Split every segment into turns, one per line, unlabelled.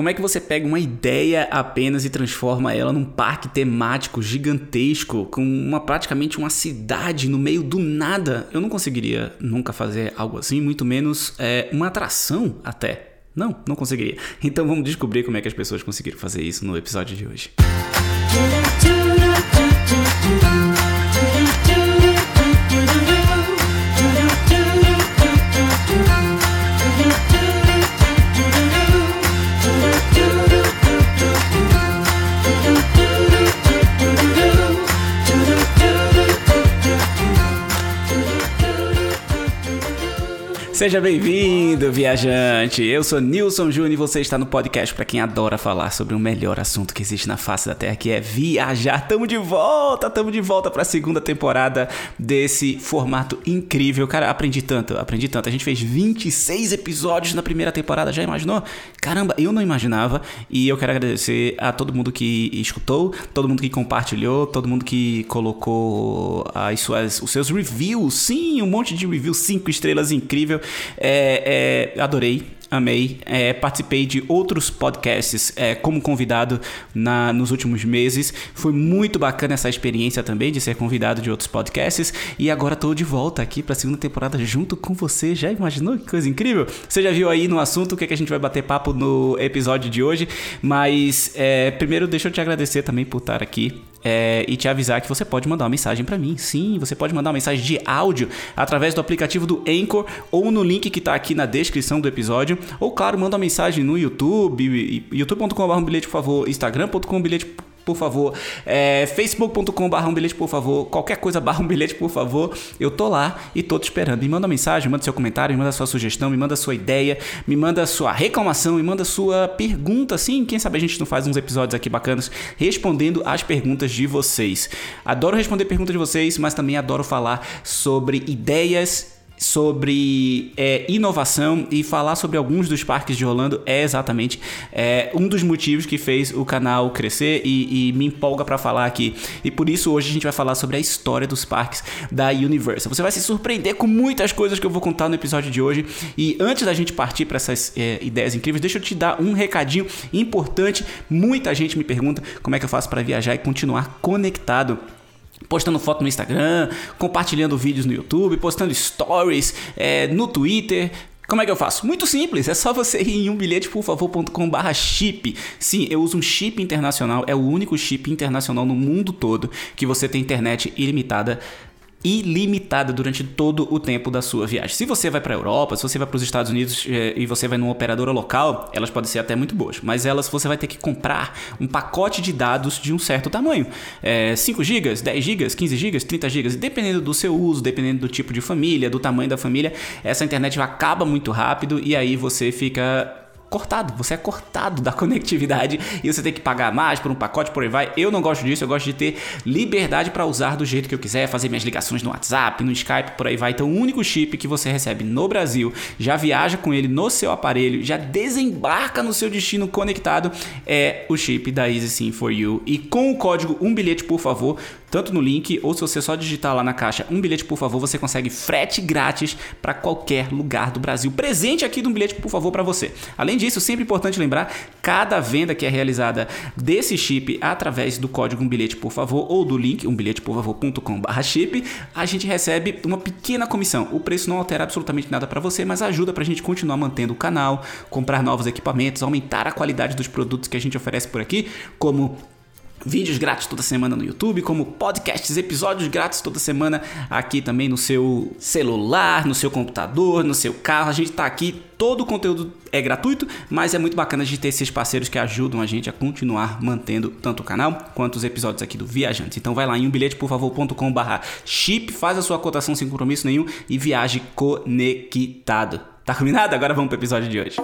Como é que você pega uma ideia apenas e transforma ela num parque temático gigantesco, com uma praticamente uma cidade no meio do nada? Eu não conseguiria nunca fazer algo assim, muito menos é, uma atração até. Não, não conseguiria. Então vamos descobrir como é que as pessoas conseguiram fazer isso no episódio de hoje. Seja bem-vindo, viajante! Eu sou Nilson Júnior e você está no podcast para quem adora falar sobre o melhor assunto que existe na face da Terra, que é viajar. Tamo de volta, tamo de volta para a segunda temporada desse formato incrível. Cara, aprendi tanto, aprendi tanto. A gente fez 26 episódios na primeira temporada, já imaginou? Caramba, eu não imaginava e eu quero agradecer a todo mundo que escutou, todo mundo que compartilhou, todo mundo que colocou as suas, os seus reviews. Sim, um monte de reviews, 5 estrelas incrível. É, é, adorei, amei. É, participei de outros podcasts é, como convidado na, nos últimos meses. Foi muito bacana essa experiência também de ser convidado de outros podcasts. E agora estou de volta aqui para a segunda temporada junto com você. Já imaginou que coisa incrível? Você já viu aí no assunto o que, é que a gente vai bater papo no episódio de hoje. Mas é, primeiro deixa eu te agradecer também por estar aqui é, e te avisar que você pode mandar uma mensagem para mim. Sim, você pode mandar uma mensagem de áudio através do aplicativo do Anchor ou no link que está aqui na descrição do episódio. Ou, claro, manda uma mensagem no YouTube, youtube.com.br bilhete, por favor, instagram.com bilhete, por favor. É, facebook.com barra um bilhete, por favor. Qualquer coisa barra um bilhete, por favor. Eu tô lá e tô te esperando. Me manda mensagem, manda seu comentário, me manda sua sugestão, me manda sua ideia, me manda sua reclamação, me manda sua pergunta. Sim, quem sabe a gente não faz uns episódios aqui bacanas respondendo as perguntas de vocês. Adoro responder perguntas de vocês, mas também adoro falar sobre ideias sobre é, inovação e falar sobre alguns dos parques de Orlando é exatamente é, um dos motivos que fez o canal crescer e, e me empolga para falar aqui. E por isso hoje a gente vai falar sobre a história dos parques da Universal. Você vai se surpreender com muitas coisas que eu vou contar no episódio de hoje. E antes da gente partir para essas é, ideias incríveis, deixa eu te dar um recadinho importante. Muita gente me pergunta como é que eu faço para viajar e continuar conectado postando foto no Instagram, compartilhando vídeos no YouTube, postando stories é, no Twitter. Como é que eu faço? Muito simples, é só você ir em umbilheteporfavor.com chip. Sim, eu uso um chip internacional, é o único chip internacional no mundo todo que você tem internet ilimitada ilimitada durante todo o tempo da sua viagem. Se você vai para a Europa, se você vai para os Estados Unidos é, e você vai numa operadora local, elas podem ser até muito boas, mas elas você vai ter que comprar um pacote de dados de um certo tamanho. É, 5 GB, 10 GB, 15 GB, 30 GB, dependendo do seu uso, dependendo do tipo de família, do tamanho da família, essa internet acaba muito rápido e aí você fica cortado, você é cortado da conectividade e você tem que pagar mais por um pacote, por aí vai. Eu não gosto disso, eu gosto de ter liberdade para usar do jeito que eu quiser, fazer minhas ligações no WhatsApp, no Skype, por aí vai. Então, o único chip que você recebe no Brasil, já viaja com ele no seu aparelho, já desembarca no seu destino conectado, é o chip da Easy Sim for You. E com o código um bilhete, por favor, tanto no link ou se você só digitar lá na caixa um bilhete por favor, você consegue frete grátis para qualquer lugar do Brasil. Presente aqui de um bilhete por favor para você. Além disso, sempre importante lembrar, cada venda que é realizada desse chip através do código um bilhete por favor ou do link um bilhete por favor.com/chip, a gente recebe uma pequena comissão. O preço não altera absolutamente nada para você, mas ajuda para a gente continuar mantendo o canal, comprar novos equipamentos, aumentar a qualidade dos produtos que a gente oferece por aqui, como Vídeos grátis toda semana no YouTube, como podcasts, episódios grátis toda semana aqui também no seu celular, no seu computador, no seu carro. A gente está aqui, todo o conteúdo é gratuito, mas é muito bacana de ter esses parceiros que ajudam a gente a continuar mantendo tanto o canal quanto os episódios aqui do Viajantes. Então vai lá em umbilheteporfavor.com/barra chip, faz a sua cotação sem compromisso nenhum e viaje conectado. Tá combinado? Agora vamos para o episódio de hoje.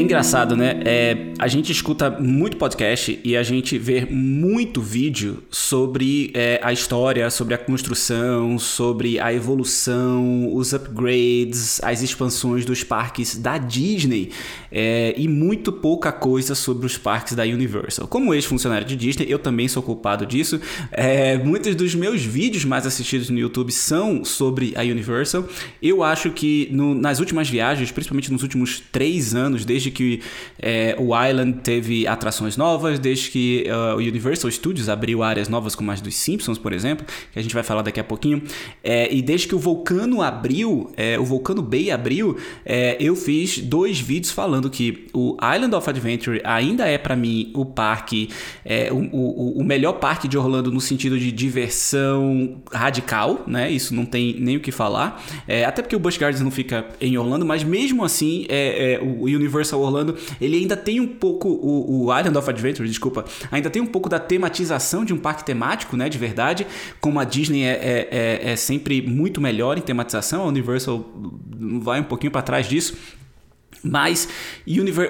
Engraçado, né? É, a gente escuta muito podcast e a gente vê muito vídeo sobre é, a história, sobre a construção, sobre a evolução, os upgrades, as expansões dos parques da Disney é, e muito pouca coisa sobre os parques da Universal. Como ex-funcionário de Disney, eu também sou culpado disso. É, muitos dos meus vídeos mais assistidos no YouTube são sobre a Universal. Eu acho que no, nas últimas viagens, principalmente nos últimos três anos, desde desde que é, o Island teve atrações novas, desde que uh, o Universal Studios abriu áreas novas como as dos Simpsons, por exemplo, que a gente vai falar daqui a pouquinho, é, e desde que o Vulcano abriu, é, o Vulcano Bay abriu, é, eu fiz dois vídeos falando que o Island of Adventure ainda é para mim o parque, é, o, o, o melhor parque de Orlando no sentido de diversão radical, né? Isso não tem nem o que falar. É, até porque o Busch Gardens não fica em Orlando, mas mesmo assim, é, é, o Universal Universal Orlando, ele ainda tem um pouco, o, o Island of Adventure, desculpa, ainda tem um pouco da tematização de um parque temático, né, de verdade, como a Disney é, é, é, é sempre muito melhor em tematização, a Universal vai um pouquinho para trás disso, mas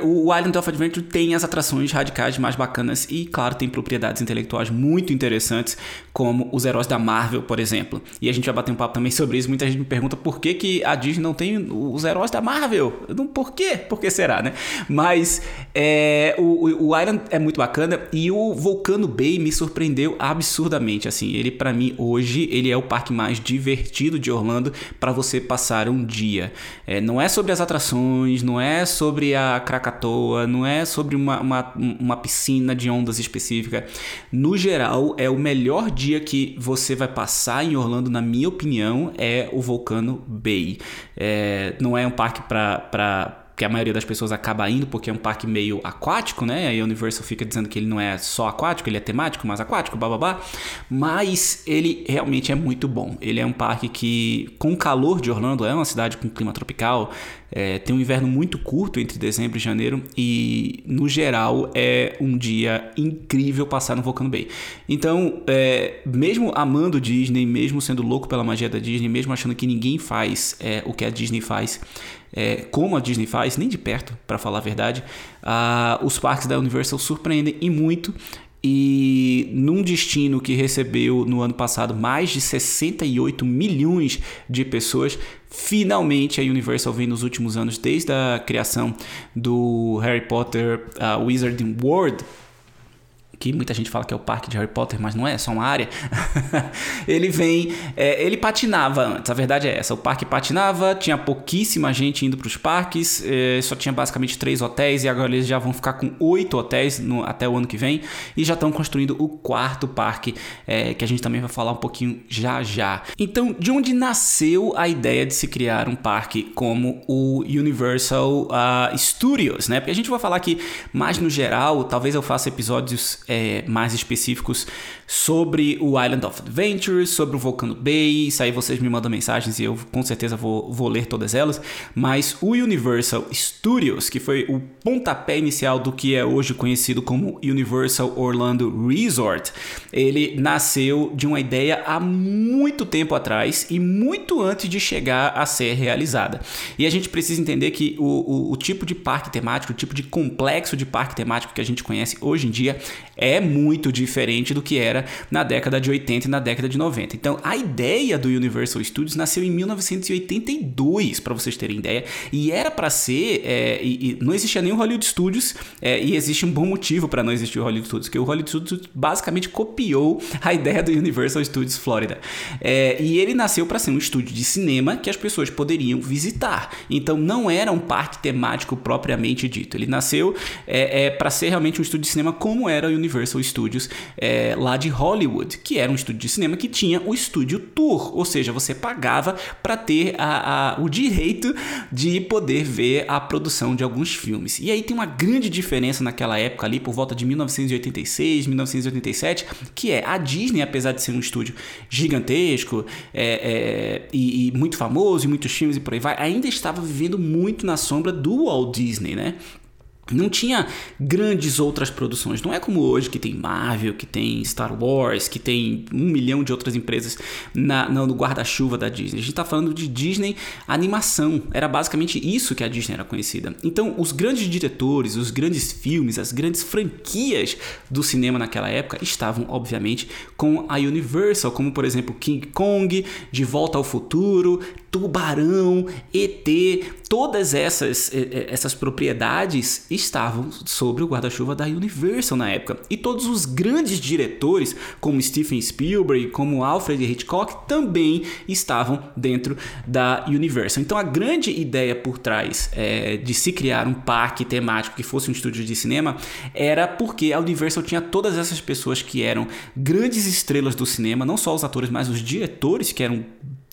o Island of Adventure tem as atrações radicais mais bacanas e, claro, tem propriedades intelectuais muito interessantes, como os heróis da Marvel, por exemplo. E a gente vai bater um papo também sobre isso. Muita gente me pergunta por que, que a Disney não tem os heróis da Marvel. Não, por quê? Por que será, né? Mas é, o, o Island é muito bacana e o Volcano Bay me surpreendeu absurdamente. Assim, ele para mim hoje ele é o parque mais divertido de Orlando para você passar um dia. É, não é sobre as atrações, não é sobre a Krakatoa, não é sobre uma, uma, uma piscina de ondas específica. No geral, é o melhor dia que você vai passar em Orlando, na minha opinião, é o Volcano Bay. É, não é um parque para que a maioria das pessoas acaba indo porque é um parque meio aquático, né? A Universal fica dizendo que ele não é só aquático, ele é temático, mas aquático, bababá. Mas ele realmente é muito bom. Ele é um parque que, com o calor de Orlando, é uma cidade com clima tropical, é, tem um inverno muito curto entre dezembro e janeiro e, no geral, é um dia incrível passar no Volcano Bay. Então, é, mesmo amando Disney, mesmo sendo louco pela magia da Disney, mesmo achando que ninguém faz é, o que a Disney faz, é, como a Disney faz, nem de perto, para falar a verdade. Ah, os parques da Universal surpreendem e muito. E num destino que recebeu no ano passado mais de 68 milhões de pessoas, finalmente a Universal vem nos últimos anos, desde a criação do Harry Potter uh, Wizarding World, que muita gente fala que é o parque de Harry Potter, mas não é, é só uma área. ele vem, é, ele patinava antes, a verdade é essa. O parque patinava, tinha pouquíssima gente indo para os parques, é, só tinha basicamente três hotéis e agora eles já vão ficar com oito hotéis no, até o ano que vem e já estão construindo o quarto parque, é, que a gente também vai falar um pouquinho já já. Então, de onde nasceu a ideia de se criar um parque como o Universal uh, Studios, né? Porque a gente vai falar aqui mais no geral, talvez eu faça episódios é, mais específicos sobre o Island of Adventures, sobre o Volcano Bay. Isso aí vocês me mandam mensagens e eu com certeza vou, vou ler todas elas. Mas o Universal Studios, que foi o pontapé inicial do que é hoje conhecido como Universal Orlando Resort, ele nasceu de uma ideia há muito tempo atrás e muito antes de chegar a ser realizada. E a gente precisa entender que o, o, o tipo de parque temático, o tipo de complexo de parque temático que a gente conhece hoje em dia é muito diferente do que era na década de 80 e na década de 90. Então, a ideia do Universal Studios nasceu em 1982, para vocês terem ideia, e era para ser. É, e, e não existia o Hollywood Studios, é, e existe um bom motivo para não existir o Hollywood Studios, que o Hollywood Studios basicamente copiou a ideia do Universal Studios Florida. É, e ele nasceu para ser um estúdio de cinema que as pessoas poderiam visitar. Então, não era um parque temático propriamente dito. Ele nasceu é, é para ser realmente um estúdio de cinema como era o Universal Studios é, lá de Hollywood, que era um estúdio de cinema que tinha o estúdio tour, ou seja, você pagava para ter a, a, o direito de poder ver a produção de alguns filmes. E aí tem uma grande diferença naquela época ali, por volta de 1986, 1987, que é a Disney, apesar de ser um estúdio gigantesco é, é, e, e muito famoso, e muitos filmes e por aí vai, ainda estava vivendo muito na sombra do Walt Disney, né? Não tinha grandes outras produções. Não é como hoje que tem Marvel, que tem Star Wars, que tem um milhão de outras empresas na, no guarda-chuva da Disney. A gente está falando de Disney animação. Era basicamente isso que a Disney era conhecida. Então, os grandes diretores, os grandes filmes, as grandes franquias do cinema naquela época estavam, obviamente, com a Universal, como por exemplo King Kong, De Volta ao Futuro, Tubarão, ET, todas essas, eh, eh, essas propriedades estavam sobre o guarda-chuva da Universal na época. E todos os grandes diretores, como Steven Spielberg, como Alfred Hitchcock, também estavam dentro da Universal. Então a grande ideia por trás é, de se criar um parque temático que fosse um estúdio de cinema era porque a Universal tinha todas essas pessoas que eram grandes estrelas do cinema, não só os atores, mas os diretores que eram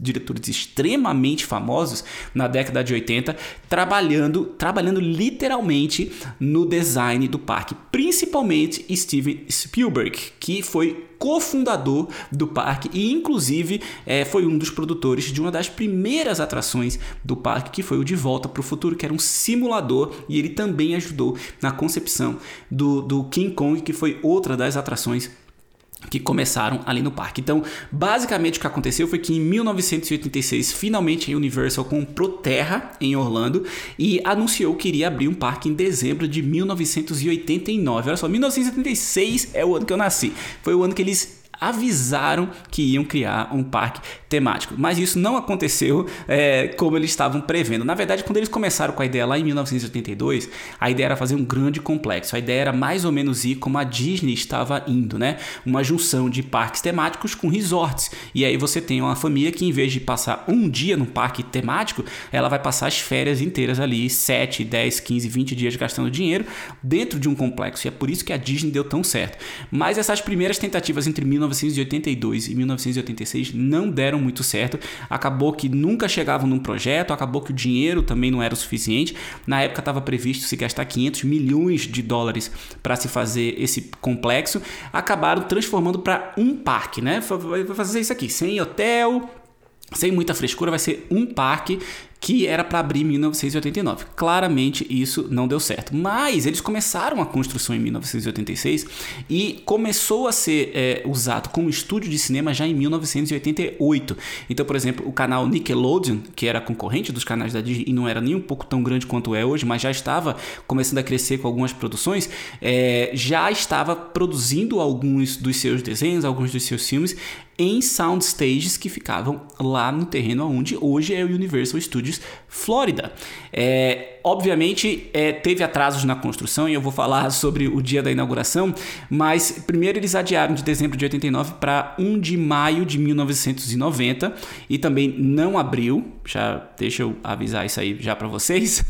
diretores extremamente famosos na década de 80, trabalhando, trabalhando literalmente no design do parque, principalmente Steven Spielberg, que foi cofundador do parque e inclusive é, foi um dos produtores de uma das primeiras atrações do parque, que foi o De Volta para o Futuro, que era um simulador e ele também ajudou na concepção do, do King Kong, que foi outra das atrações que começaram ali no parque. Então, basicamente o que aconteceu foi que em 1986, finalmente a Universal comprou terra em Orlando e anunciou que iria abrir um parque em dezembro de 1989. Olha só, 1986 é o ano que eu nasci. Foi o ano que eles avisaram que iam criar um parque temático. Mas isso não aconteceu é, como eles estavam prevendo. Na verdade, quando eles começaram com a ideia lá em 1982, a ideia era fazer um grande complexo. A ideia era mais ou menos ir como a Disney estava indo, né? Uma junção de parques temáticos com resorts. E aí você tem uma família que, em vez de passar um dia no parque temático, ela vai passar as férias inteiras ali, 7, 10, 15, 20 dias gastando dinheiro dentro de um complexo. E é por isso que a Disney deu tão certo. Mas essas primeiras tentativas entre 1982 e 1986 não deram muito certo. Acabou que nunca chegavam num projeto, acabou que o dinheiro também não era o suficiente. Na época estava previsto se gastar 500 milhões de dólares para se fazer esse complexo. Acabaram transformando para um parque, né? Vai fazer isso aqui, sem hotel, sem muita frescura, vai ser um parque que era para abrir em 1989. Claramente isso não deu certo, mas eles começaram a construção em 1986 e começou a ser é, usado como estúdio de cinema já em 1988. Então, por exemplo, o canal Nickelodeon, que era concorrente dos canais da Disney e não era nem um pouco tão grande quanto é hoje, mas já estava começando a crescer com algumas produções, é, já estava produzindo alguns dos seus desenhos, alguns dos seus filmes em soundstages que ficavam lá no terreno onde hoje é o Universal Studios Florida. É, obviamente é, teve atrasos na construção e eu vou falar sobre o dia da inauguração, mas primeiro eles adiaram de dezembro de 89 para 1 de maio de 1990 e também não abriu, já deixa eu avisar isso aí já para vocês.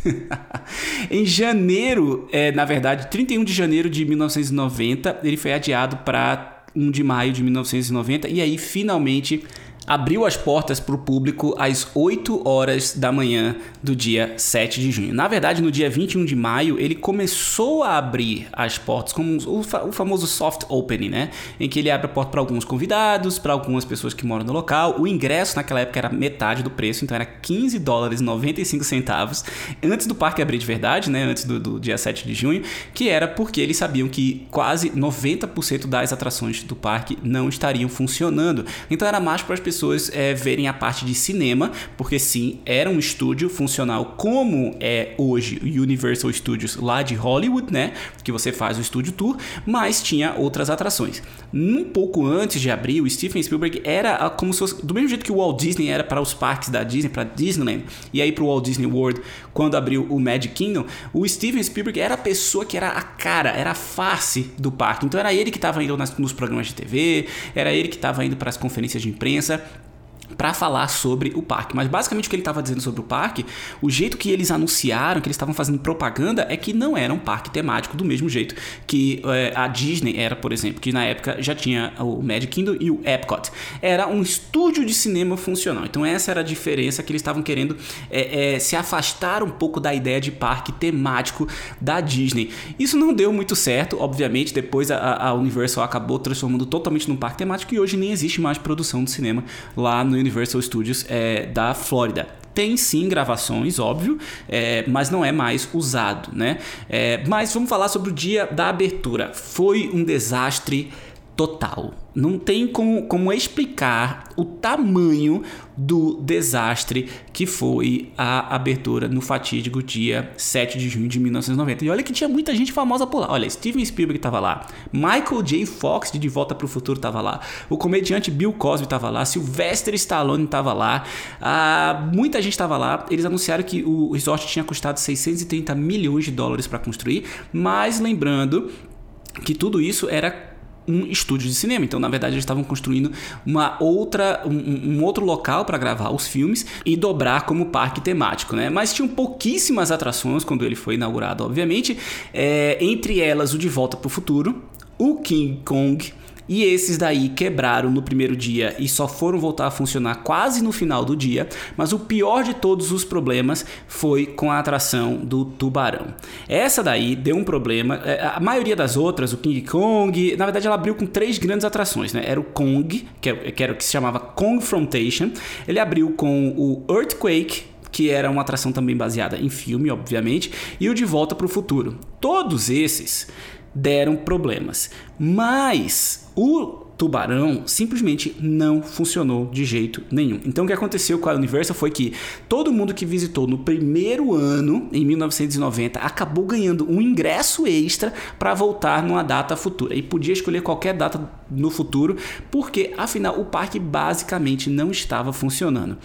em janeiro, é, na verdade, 31 de janeiro de 1990, ele foi adiado para 1 de maio de 1990 e aí finalmente abriu as portas para o público às 8 horas da manhã do dia 7 de junho. Na verdade, no dia 21 de maio, ele começou a abrir as portas como o, o famoso soft opening, né? Em que ele abre a porta para alguns convidados, para algumas pessoas que moram no local. O ingresso naquela época era metade do preço, então era 15 dólares e 95 centavos antes do parque abrir de verdade, né? Antes do, do dia 7 de junho, que era porque eles sabiam que quase 90% das atrações do parque não estariam funcionando. Então era mais para as pessoas pessoas é, verem a parte de cinema, porque sim, era um estúdio funcional como é hoje o Universal Studios lá de Hollywood, né? Que você faz o estúdio tour, mas tinha outras atrações. Um pouco antes de abrir, o Steven Spielberg era como se fosse do mesmo jeito que o Walt Disney era para os parques da Disney, para Disneyland, e aí para o Walt Disney World, quando abriu o Magic Kingdom, o Steven Spielberg era a pessoa que era a cara, era a face do parque. Então era ele que estava indo nas, nos programas de TV, era ele que estava indo para as conferências de imprensa para falar sobre o parque. Mas basicamente o que ele estava dizendo sobre o parque, o jeito que eles anunciaram, que eles estavam fazendo propaganda, é que não era um parque temático do mesmo jeito que é, a Disney era, por exemplo, que na época já tinha o Magic Kingdom e o Epcot. Era um estúdio de cinema funcional. Então essa era a diferença que eles estavam querendo é, é, se afastar um pouco da ideia de parque temático da Disney. Isso não deu muito certo, obviamente. Depois a, a Universal acabou transformando totalmente num parque temático e hoje nem existe mais produção de cinema lá no Universal Studios é, da Flórida. tem sim gravações, óbvio, é, mas não é mais usado, né? É, mas vamos falar sobre o dia da abertura. Foi um desastre total. Não tem como, como explicar o tamanho do desastre que foi a abertura no fatídico dia 7 de junho de 1990. E olha que tinha muita gente famosa por lá. Olha, Steven Spielberg estava lá, Michael J. Fox de De Volta para o Futuro estava lá, o comediante Bill Cosby estava lá, Sylvester Stallone estava lá, ah, muita gente estava lá. Eles anunciaram que o resort tinha custado 630 milhões de dólares para construir, mas lembrando que tudo isso era um estúdio de cinema. Então, na verdade, eles estavam construindo uma outra, um, um outro local para gravar os filmes e dobrar como parque temático, né? Mas tinham pouquíssimas atrações quando ele foi inaugurado, obviamente. É, entre elas, o De Volta para o Futuro, o King Kong e esses daí quebraram no primeiro dia e só foram voltar a funcionar quase no final do dia. Mas o pior de todos os problemas foi com a atração do tubarão. Essa daí deu um problema. É, a maioria das outras, o King Kong, na verdade ela abriu com três grandes atrações, né? Era o Kong, que era o que se chamava Confrontation. Ele abriu com o Earthquake, que era uma atração também baseada em filme, obviamente, e o De Volta para o Futuro. Todos esses deram problemas. Mas o Tubarão simplesmente não funcionou de jeito nenhum. Então o que aconteceu com a Universal foi que todo mundo que visitou no primeiro ano, em 1990, acabou ganhando um ingresso extra para voltar numa data futura. E podia escolher qualquer data no futuro, porque afinal o parque basicamente não estava funcionando.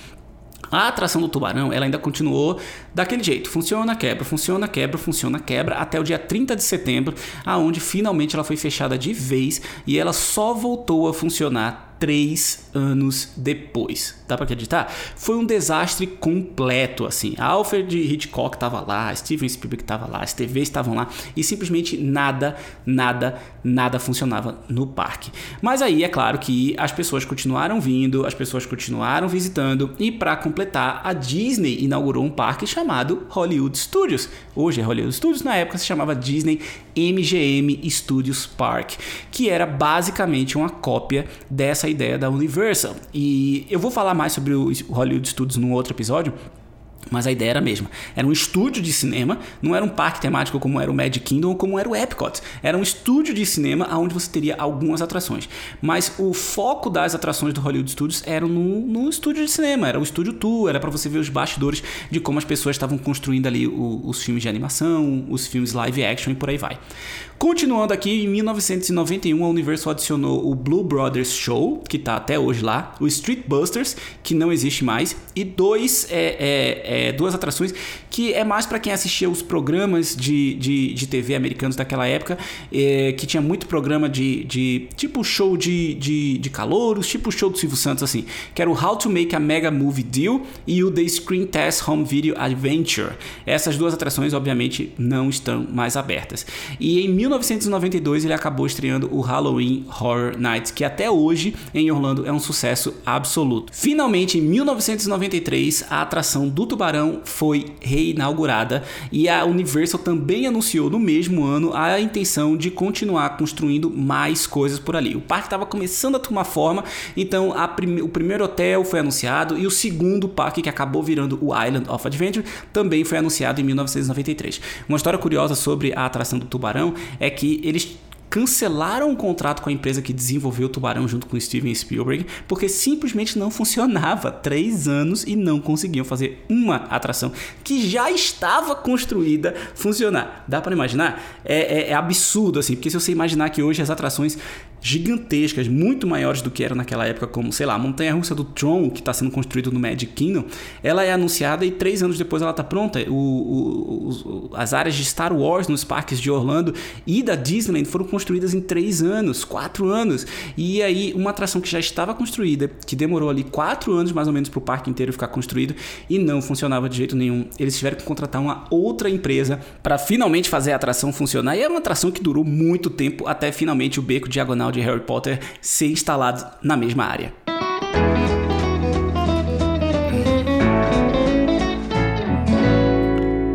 A atração do tubarão, ela ainda continuou daquele jeito. Funciona, quebra, funciona, quebra, funciona, quebra, até o dia 30 de setembro, aonde finalmente ela foi fechada de vez e ela só voltou a funcionar três anos depois. Dá para acreditar? Foi um desastre completo, assim. Alfred Hitchcock estava lá, Steven Spielberg estava lá, as TVs estavam lá e simplesmente nada, nada, nada funcionava no parque. Mas aí é claro que as pessoas continuaram vindo, as pessoas continuaram visitando e para completar, a Disney inaugurou um parque chamado Hollywood Studios. Hoje é Hollywood Studios, na época se chamava Disney MGM Studios Park, que era basicamente uma cópia dessa ideia da Universal. E eu vou falar mais sobre o Hollywood Studios num outro episódio, mas a ideia era a mesma. Era um estúdio de cinema, não era um parque temático como era o Magic Kingdom ou como era o Epcot. Era um estúdio de cinema onde você teria algumas atrações. Mas o foco das atrações do Hollywood Studios era no, no estúdio de cinema, era o estúdio tour, era para você ver os bastidores de como as pessoas estavam construindo ali os filmes de animação, os filmes live action e por aí vai. Continuando aqui, em 1991 a Universal adicionou o Blue Brothers Show, que está até hoje lá, o Street Busters, que não existe mais, e dois, é, é, é, duas atrações que é mais para quem assistia os programas de, de, de TV americanos daquela época, é, que tinha muito programa de, de tipo show de, de, de calouros, tipo show do Silvio Santos, assim, que era o How to Make a Mega Movie Deal e o The Screen Test Home Video Adventure. Essas duas atrações, obviamente, não estão mais abertas. E em 1992 ele acabou estreando o Halloween Horror Nights, que até hoje em Orlando é um sucesso absoluto. Finalmente, em 1993, a atração do Tubarão foi reinaugurada e a Universal também anunciou no mesmo ano a intenção de continuar construindo mais coisas por ali. O parque estava começando a tomar forma, então o primeiro hotel foi anunciado e o segundo parque, que acabou virando o Island of Adventure, também foi anunciado em 1993. Uma história curiosa sobre a atração do Tubarão é que eles cancelaram o contrato com a empresa que desenvolveu o Tubarão junto com Steven Spielberg, porque simplesmente não funcionava. Três anos e não conseguiam fazer uma atração que já estava construída funcionar. Dá para imaginar? É, é, é absurdo, assim, porque se você imaginar que hoje as atrações gigantescas, muito maiores do que eram naquela época, como, sei lá, a montanha-russa do Tron, que está sendo construído no Magic Kingdom, ela é anunciada e três anos depois ela está pronta. O, o, o, as áreas de Star Wars nos parques de Orlando e da Disneyland foram construídas em três anos, quatro anos. E aí, uma atração que já estava construída, que demorou ali quatro anos mais ou menos para o parque inteiro ficar construído e não funcionava de jeito nenhum. Eles tiveram que contratar uma outra empresa para finalmente fazer a atração funcionar. E é uma atração que durou muito tempo até finalmente o beco diagonal de Harry Potter ser instalado na mesma área.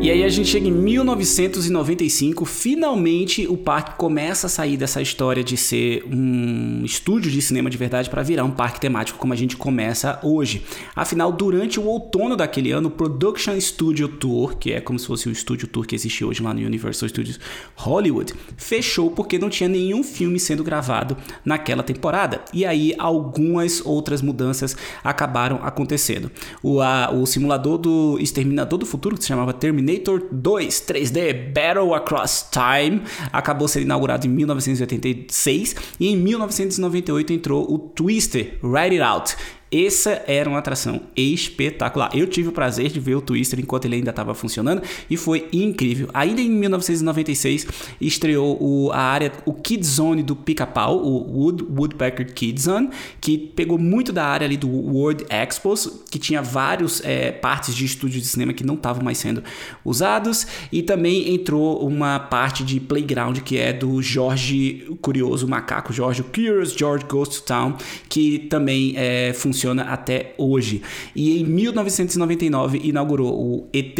E aí a gente chega em 1995, finalmente o parque começa a sair dessa história de ser um estúdio de cinema de verdade para virar um parque temático como a gente começa hoje. Afinal, durante o outono daquele ano, o Production Studio Tour, que é como se fosse o estúdio tour que existe hoje lá no Universal Studios Hollywood, fechou porque não tinha nenhum filme sendo gravado naquela temporada. E aí algumas outras mudanças acabaram acontecendo. O, a, o simulador do Exterminador do Futuro, que se chamava Terminator 2 3D Battle Across Time, acabou sendo inaugurado em 1986 e em 1998 entrou o Twister Ride It Out, essa era uma atração espetacular. Eu tive o prazer de ver o Twister enquanto ele ainda estava funcionando e foi incrível. Ainda em 1996 estreou o, a área, o Kids Zone do Pica-Pau, o Wood, Woodpecker Kids Zone, que pegou muito da área ali do World Expos, que tinha vários é, partes de estúdio de cinema que não estavam mais sendo usados, e também entrou uma parte de playground que é do Jorge Curioso Macaco, Jorge Curious George Goes to Town, que também é, funciona funciona até hoje. E em 1999 inaugurou o ET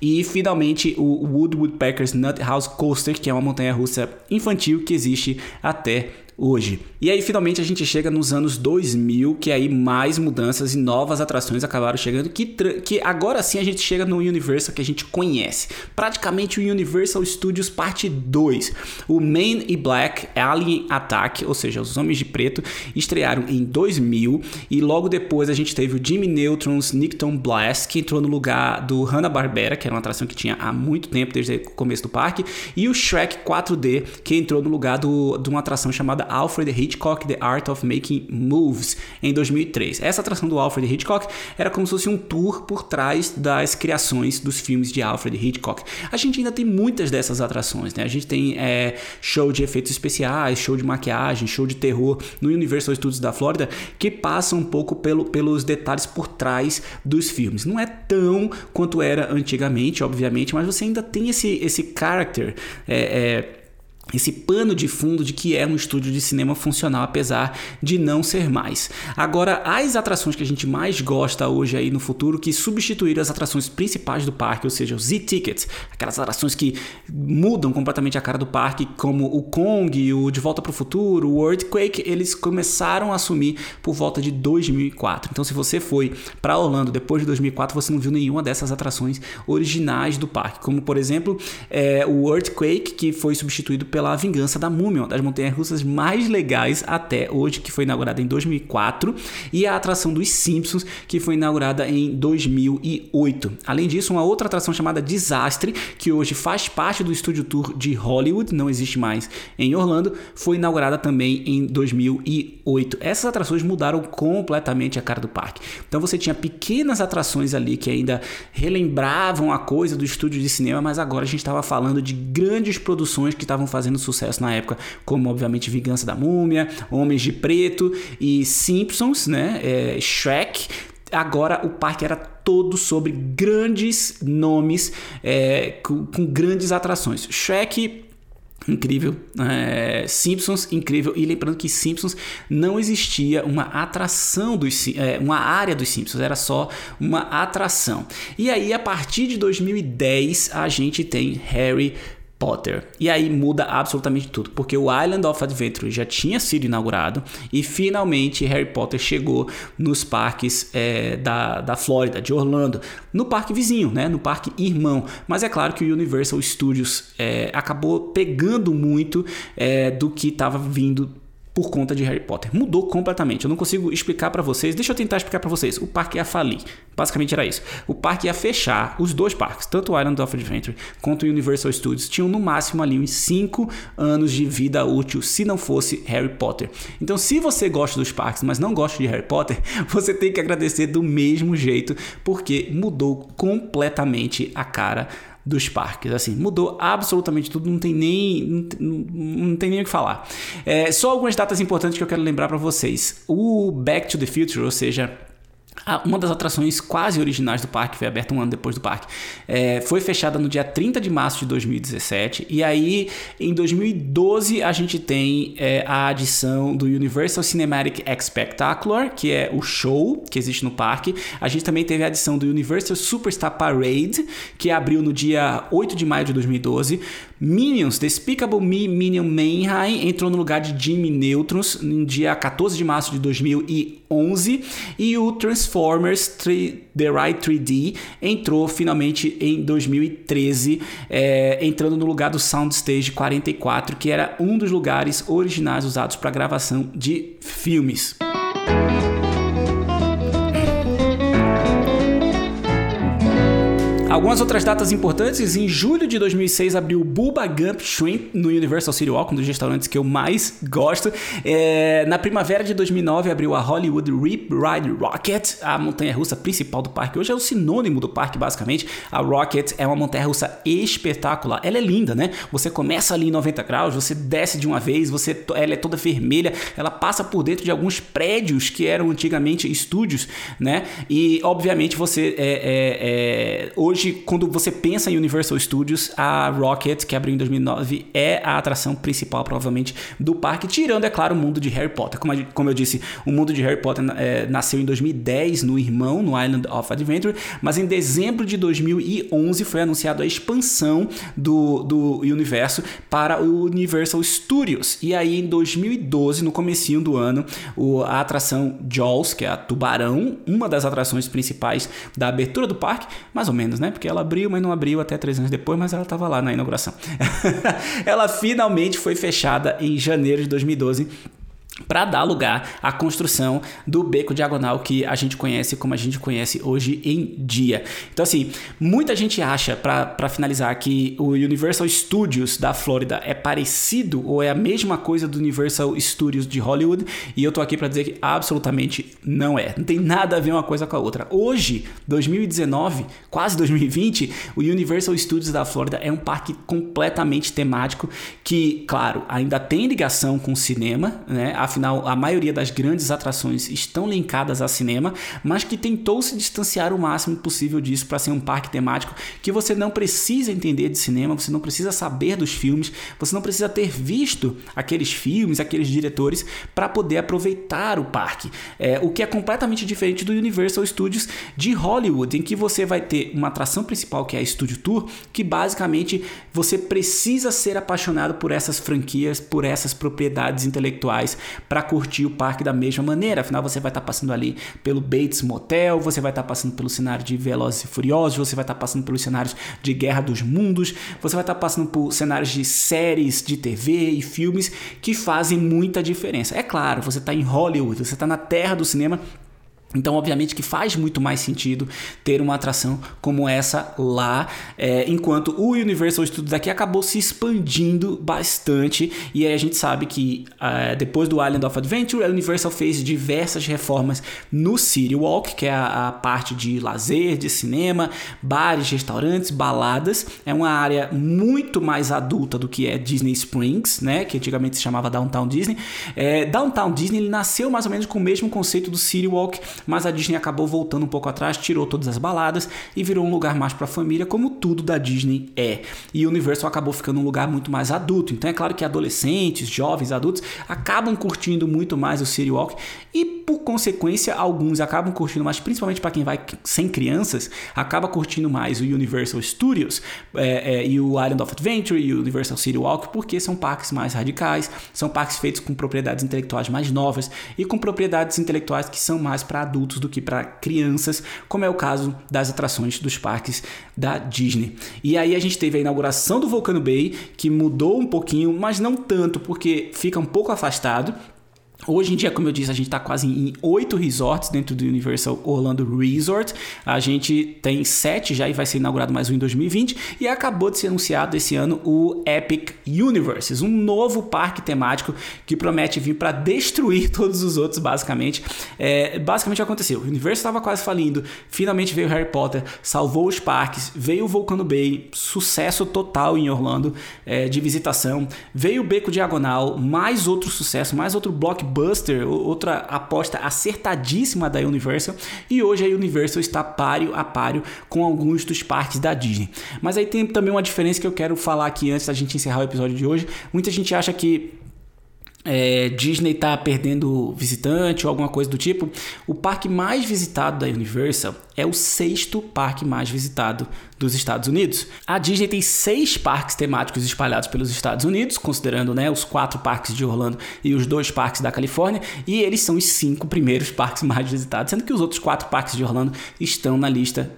e finalmente o Wood Woodpeckers Nut House Coaster, que é uma montanha russa infantil que existe até hoje. E aí finalmente a gente chega nos anos 2000, que aí mais mudanças e novas atrações acabaram chegando, que, que agora sim a gente chega no Universal que a gente conhece. Praticamente o Universal Studios parte 2. O Man e Black Alien Attack, ou seja, os Homens de Preto, estrearam em 2000 e logo depois a gente teve o Jimmy Neutron's Nickton Blast, que entrou no lugar do Hanna-Barbera, que era uma atração que tinha há muito tempo, desde o começo do parque, e o Shrek 4D, que entrou no lugar do, de uma atração chamada Alfred Hitchcock The Art of Making Moves em 2003. Essa atração do Alfred Hitchcock era como se fosse um tour por trás das criações dos filmes de Alfred Hitchcock. A gente ainda tem muitas dessas atrações, né? A gente tem é, show de efeitos especiais, show de maquiagem, show de terror no Universal Studios da Flórida que passa um pouco pelo, pelos detalhes por trás dos filmes. Não é tão quanto era antigamente, obviamente, mas você ainda tem esse, esse character. É, é, esse pano de fundo de que é um estúdio de cinema funcional, apesar de não ser mais. Agora, as atrações que a gente mais gosta hoje aí no futuro, que substituíram as atrações principais do parque, ou seja, os Z-Tickets, aquelas atrações que mudam completamente a cara do parque, como o Kong, o De Volta para o Futuro, o Earthquake, eles começaram a assumir por volta de 2004. Então, se você foi para Orlando depois de 2004, você não viu nenhuma dessas atrações originais do parque, como por exemplo é, o Earthquake, que foi substituído pela Vingança da Múmia, uma das montanhas russas mais legais até hoje, que foi inaugurada em 2004, e a atração dos Simpsons, que foi inaugurada em 2008. Além disso, uma outra atração chamada Desastre, que hoje faz parte do Studio Tour de Hollywood, não existe mais em Orlando, foi inaugurada também em 2008. Essas atrações mudaram completamente a cara do parque. Então você tinha pequenas atrações ali que ainda relembravam a coisa do estúdio de cinema, mas agora a gente estava falando de grandes produções que estavam fazendo fazendo sucesso na época, como obviamente Vingança da Múmia, Homens de Preto e Simpsons, né? É, Shrek. Agora o parque era todo sobre grandes nomes é, com, com grandes atrações. Shrek incrível, é, Simpsons incrível e lembrando que Simpsons não existia uma atração dos é, uma área dos Simpsons era só uma atração e aí a partir de 2010 a gente tem Harry Potter. E aí muda absolutamente tudo, porque o Island of Adventure já tinha sido inaugurado e finalmente Harry Potter chegou nos parques é, da, da Flórida, de Orlando, no parque vizinho, né, no parque irmão. Mas é claro que o Universal Studios é, acabou pegando muito é, do que estava vindo por conta de Harry Potter. Mudou completamente. Eu não consigo explicar para vocês. Deixa eu tentar explicar para vocês. O parque ia falir. Basicamente era isso. O parque ia fechar. Os dois parques, tanto o Island of Adventure quanto o Universal Studios, tinham no máximo ali uns 5 anos de vida útil se não fosse Harry Potter. Então, se você gosta dos parques, mas não gosta de Harry Potter, você tem que agradecer do mesmo jeito, porque mudou completamente a cara dos parques. Assim, mudou absolutamente tudo, não tem nem, não, não tem nem o que falar. É, só algumas datas importantes que eu quero lembrar para vocês. O Back to the Future, ou seja, uma das atrações quase originais do parque, foi aberta um ano depois do parque, é, foi fechada no dia 30 de março de 2017. E aí, em 2012, a gente tem é, a adição do Universal Cinematic Spectacular, que é o show que existe no parque. A gente também teve a adição do Universal Superstar Parade, que abriu no dia 8 de maio de 2012. Minions, Despicable Me Minion Mayhem entrou no lugar de Jimmy Neutrons no dia 14 de março de 2011 e o Transformers 3, The Ride 3D entrou finalmente em 2013, é, entrando no lugar do Soundstage 44, que era um dos lugares originais usados para gravação de filmes. Algumas outras datas importantes, em julho de 2006 abriu o Bubba Gump Shrimp no Universal City Walk, um dos restaurantes que eu mais gosto. É, na primavera de 2009 abriu a Hollywood Rip Ride Rocket, a montanha-russa principal do parque. Hoje é o sinônimo do parque, basicamente. A Rocket é uma montanha-russa espetacular. Ela é linda, né? Você começa ali em 90 graus, você desce de uma vez, você, ela é toda vermelha, ela passa por dentro de alguns prédios que eram antigamente estúdios, né? E, obviamente, você é, é, é hoje quando você pensa em Universal Studios, a Rocket, que abriu em 2009, é a atração principal, provavelmente, do parque, tirando, é claro, o mundo de Harry Potter. Como, como eu disse, o mundo de Harry Potter é, nasceu em 2010 no Irmão, no Island of Adventure, mas em dezembro de 2011 foi anunciado a expansão do, do universo para o Universal Studios. E aí, em 2012, no comecinho do ano, o, a atração Jaws, que é a Tubarão, uma das atrações principais da abertura do parque, mais ou menos, né? Porque ela abriu, mas não abriu até três anos depois, mas ela estava lá na inauguração. ela finalmente foi fechada em janeiro de 2012 para dar lugar à construção do beco diagonal que a gente conhece como a gente conhece hoje em dia. Então, assim, muita gente acha, para finalizar, que o Universal Studios da Flórida é parecido ou é a mesma coisa do Universal Studios de Hollywood, e eu tô aqui para dizer que absolutamente não é. Não tem nada a ver uma coisa com a outra. Hoje, 2019, quase 2020, o Universal Studios da Flórida é um parque completamente temático que, claro, ainda tem ligação com o cinema, né? afinal a maioria das grandes atrações estão linkadas a cinema, mas que tentou se distanciar o máximo possível disso para ser um parque temático que você não precisa entender de cinema, você não precisa saber dos filmes, você não precisa ter visto aqueles filmes, aqueles diretores para poder aproveitar o parque. É, o que é completamente diferente do Universal Studios de Hollywood, em que você vai ter uma atração principal que é a Studio Tour, que basicamente você precisa ser apaixonado por essas franquias, por essas propriedades intelectuais para curtir o parque da mesma maneira. Afinal, você vai estar tá passando ali pelo Bates Motel, você vai estar tá passando pelo cenário de Velozes e Furiosos, você vai estar tá passando pelos cenários de Guerra dos Mundos, você vai estar tá passando por cenários de séries de TV e filmes que fazem muita diferença. É claro, você está em Hollywood, você está na terra do cinema então, obviamente que faz muito mais sentido ter uma atração como essa lá, é, enquanto o Universal Studios aqui acabou se expandindo bastante. E aí a gente sabe que uh, depois do Island of Adventure, a Universal fez diversas reformas no City Walk, que é a, a parte de lazer, de cinema, bares, restaurantes, baladas. É uma área muito mais adulta do que é Disney Springs, né, que antigamente se chamava Downtown Disney. É, Downtown Disney ele nasceu mais ou menos com o mesmo conceito do City Walk mas a Disney acabou voltando um pouco atrás, tirou todas as baladas e virou um lugar mais para família, como tudo da Disney é. E o Universal acabou ficando um lugar muito mais adulto. Então é claro que adolescentes, jovens, adultos acabam curtindo muito mais o City Walk e por consequência alguns acabam curtindo mais, principalmente para quem vai sem crianças, acaba curtindo mais o Universal Studios é, é, e o Island of Adventure e o Universal City Walk, porque são parques mais radicais, são parques feitos com propriedades intelectuais mais novas e com propriedades intelectuais que são mais para adultos do que para crianças, como é o caso das atrações dos parques da Disney. E aí a gente teve a inauguração do Volcano Bay, que mudou um pouquinho, mas não tanto, porque fica um pouco afastado Hoje em dia, como eu disse, a gente está quase em oito resorts dentro do Universal Orlando Resort. A gente tem sete já e vai ser inaugurado mais um em 2020. E acabou de ser anunciado esse ano o Epic Universes, um novo parque temático que promete vir para destruir todos os outros, basicamente. É, basicamente aconteceu. O Universal estava quase falindo, finalmente veio Harry Potter, salvou os parques, veio o Volcano Bay, sucesso total em Orlando é, de visitação. Veio o Beco Diagonal, mais outro sucesso, mais outro blockbuster blockbuster, outra aposta acertadíssima da Universal, e hoje a Universal está páreo a páreo com alguns dos parques da Disney. Mas aí tem também uma diferença que eu quero falar aqui antes da gente encerrar o episódio de hoje. Muita gente acha que é, Disney tá perdendo visitante ou alguma coisa do tipo, o parque mais visitado da Universal é o sexto parque mais visitado dos Estados Unidos. A Disney tem seis parques temáticos espalhados pelos Estados Unidos, considerando né, os quatro parques de Orlando e os dois parques da Califórnia, e eles são os cinco primeiros parques mais visitados, sendo que os outros quatro parques de Orlando estão na lista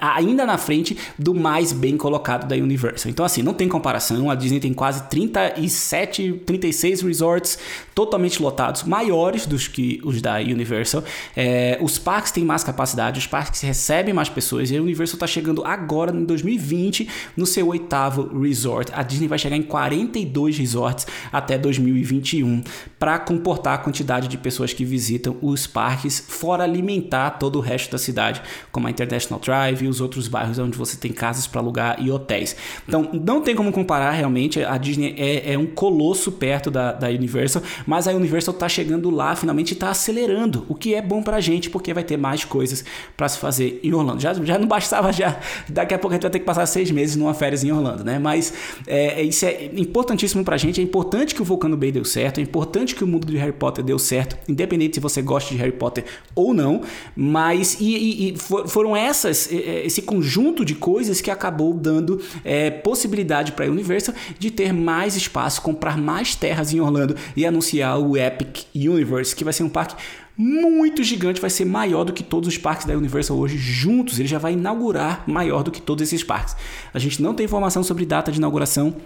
ainda na frente do mais bem colocado da Universal. Então, assim, não tem comparação. A Disney tem quase 37, 36 resorts totalmente lotados, maiores dos que os da Universal. É, os parques têm mais capacidade, os parques recebem mais pessoas e a Universal está chegando agora, em 2020, no seu oitavo resort. A Disney vai chegar em 42 resorts até 2021 para comportar a quantidade de pessoas que visitam os parques, fora alimentar todo o resto da cidade, como a International National Drive e os outros bairros onde você tem casas para alugar e hotéis. Então, não tem como comparar realmente. A Disney é, é um colosso perto da, da Universal, mas a Universal está chegando lá finalmente está acelerando, o que é bom para a gente porque vai ter mais coisas para se fazer em Orlando. Já, já não bastava já, daqui a pouco a gente vai ter que passar seis meses numa férias em Orlando, né? Mas é, é isso é importantíssimo para a gente. É importante que o Volcano Bay deu certo, é importante que o mundo de Harry Potter deu certo, independente se você gosta de Harry Potter ou não. Mas e, e, e foram essas essas, esse conjunto de coisas que acabou dando é, possibilidade para a Universal de ter mais espaço, comprar mais terras em Orlando e anunciar o Epic Universe, que vai ser um parque muito gigante, vai ser maior do que todos os parques da Universal hoje juntos. Ele já vai inaugurar maior do que todos esses parques. A gente não tem informação sobre data de inauguração,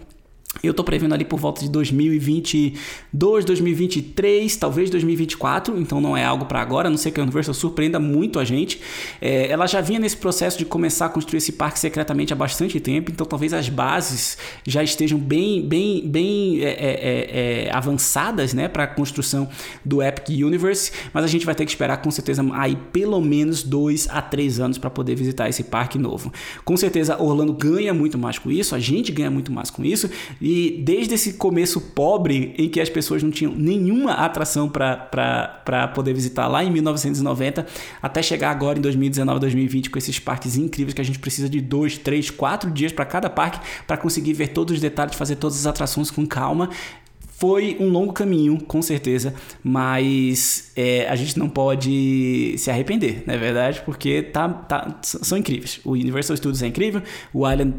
eu estou prevendo ali por volta de 2022, 2023, talvez 2024, então não é algo para agora, a não ser que a Universal surpreenda muito a gente. É, ela já vinha nesse processo de começar a construir esse parque secretamente há bastante tempo, então talvez as bases já estejam bem, bem, bem é, é, é, é avançadas né, para a construção do Epic Universe, mas a gente vai ter que esperar com certeza aí pelo menos dois a três anos para poder visitar esse parque novo. Com certeza Orlando ganha muito mais com isso, a gente ganha muito mais com isso. E desde esse começo pobre, em que as pessoas não tinham nenhuma atração para poder visitar lá em 1990, até chegar agora em 2019, 2020, com esses parques incríveis que a gente precisa de dois, três, quatro dias para cada parque para conseguir ver todos os detalhes, fazer todas as atrações com calma. Foi um longo caminho, com certeza, mas é, a gente não pode se arrepender, não é verdade? Porque tá, tá, são incríveis. O Universal Studios é incrível, o Island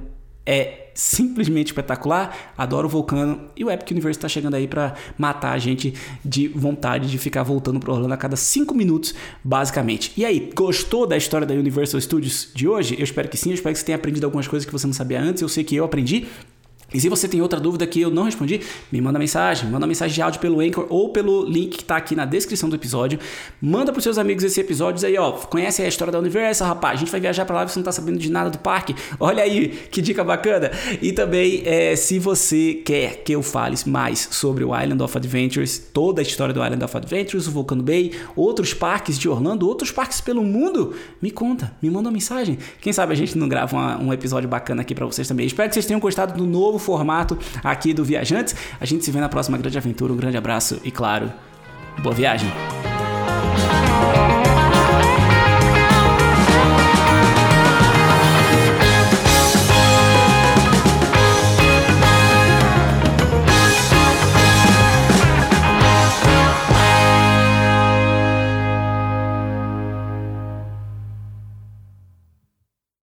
é simplesmente espetacular. Adoro o Vulcano e o Epic Universe está chegando aí para matar a gente de vontade de ficar voltando pro Orlando a cada 5 minutos, basicamente. E aí, gostou da história da Universal Studios de hoje? Eu espero que sim, eu espero que você tenha aprendido algumas coisas que você não sabia antes. Eu sei que eu aprendi. E se você tem outra dúvida que eu não respondi, me manda mensagem, manda mensagem de áudio pelo Anchor ou pelo link que está aqui na descrição do episódio. Manda para seus amigos esse episódio, diz aí, ó, conhece a história da Universal, rapaz, a gente vai viajar para lá e você não está sabendo de nada do parque. Olha aí, que dica bacana. E também, é, se você quer que eu fale mais sobre o Island of Adventures, toda a história do Island of Adventures, o Volcano Bay, outros parques de Orlando, outros parques pelo mundo, me conta, me manda uma mensagem. Quem sabe a gente não grava uma, um episódio bacana aqui para vocês também. Espero que vocês tenham gostado do novo formato aqui do Viajantes. A gente se vê na próxima grande aventura. Um grande abraço e, claro, boa viagem!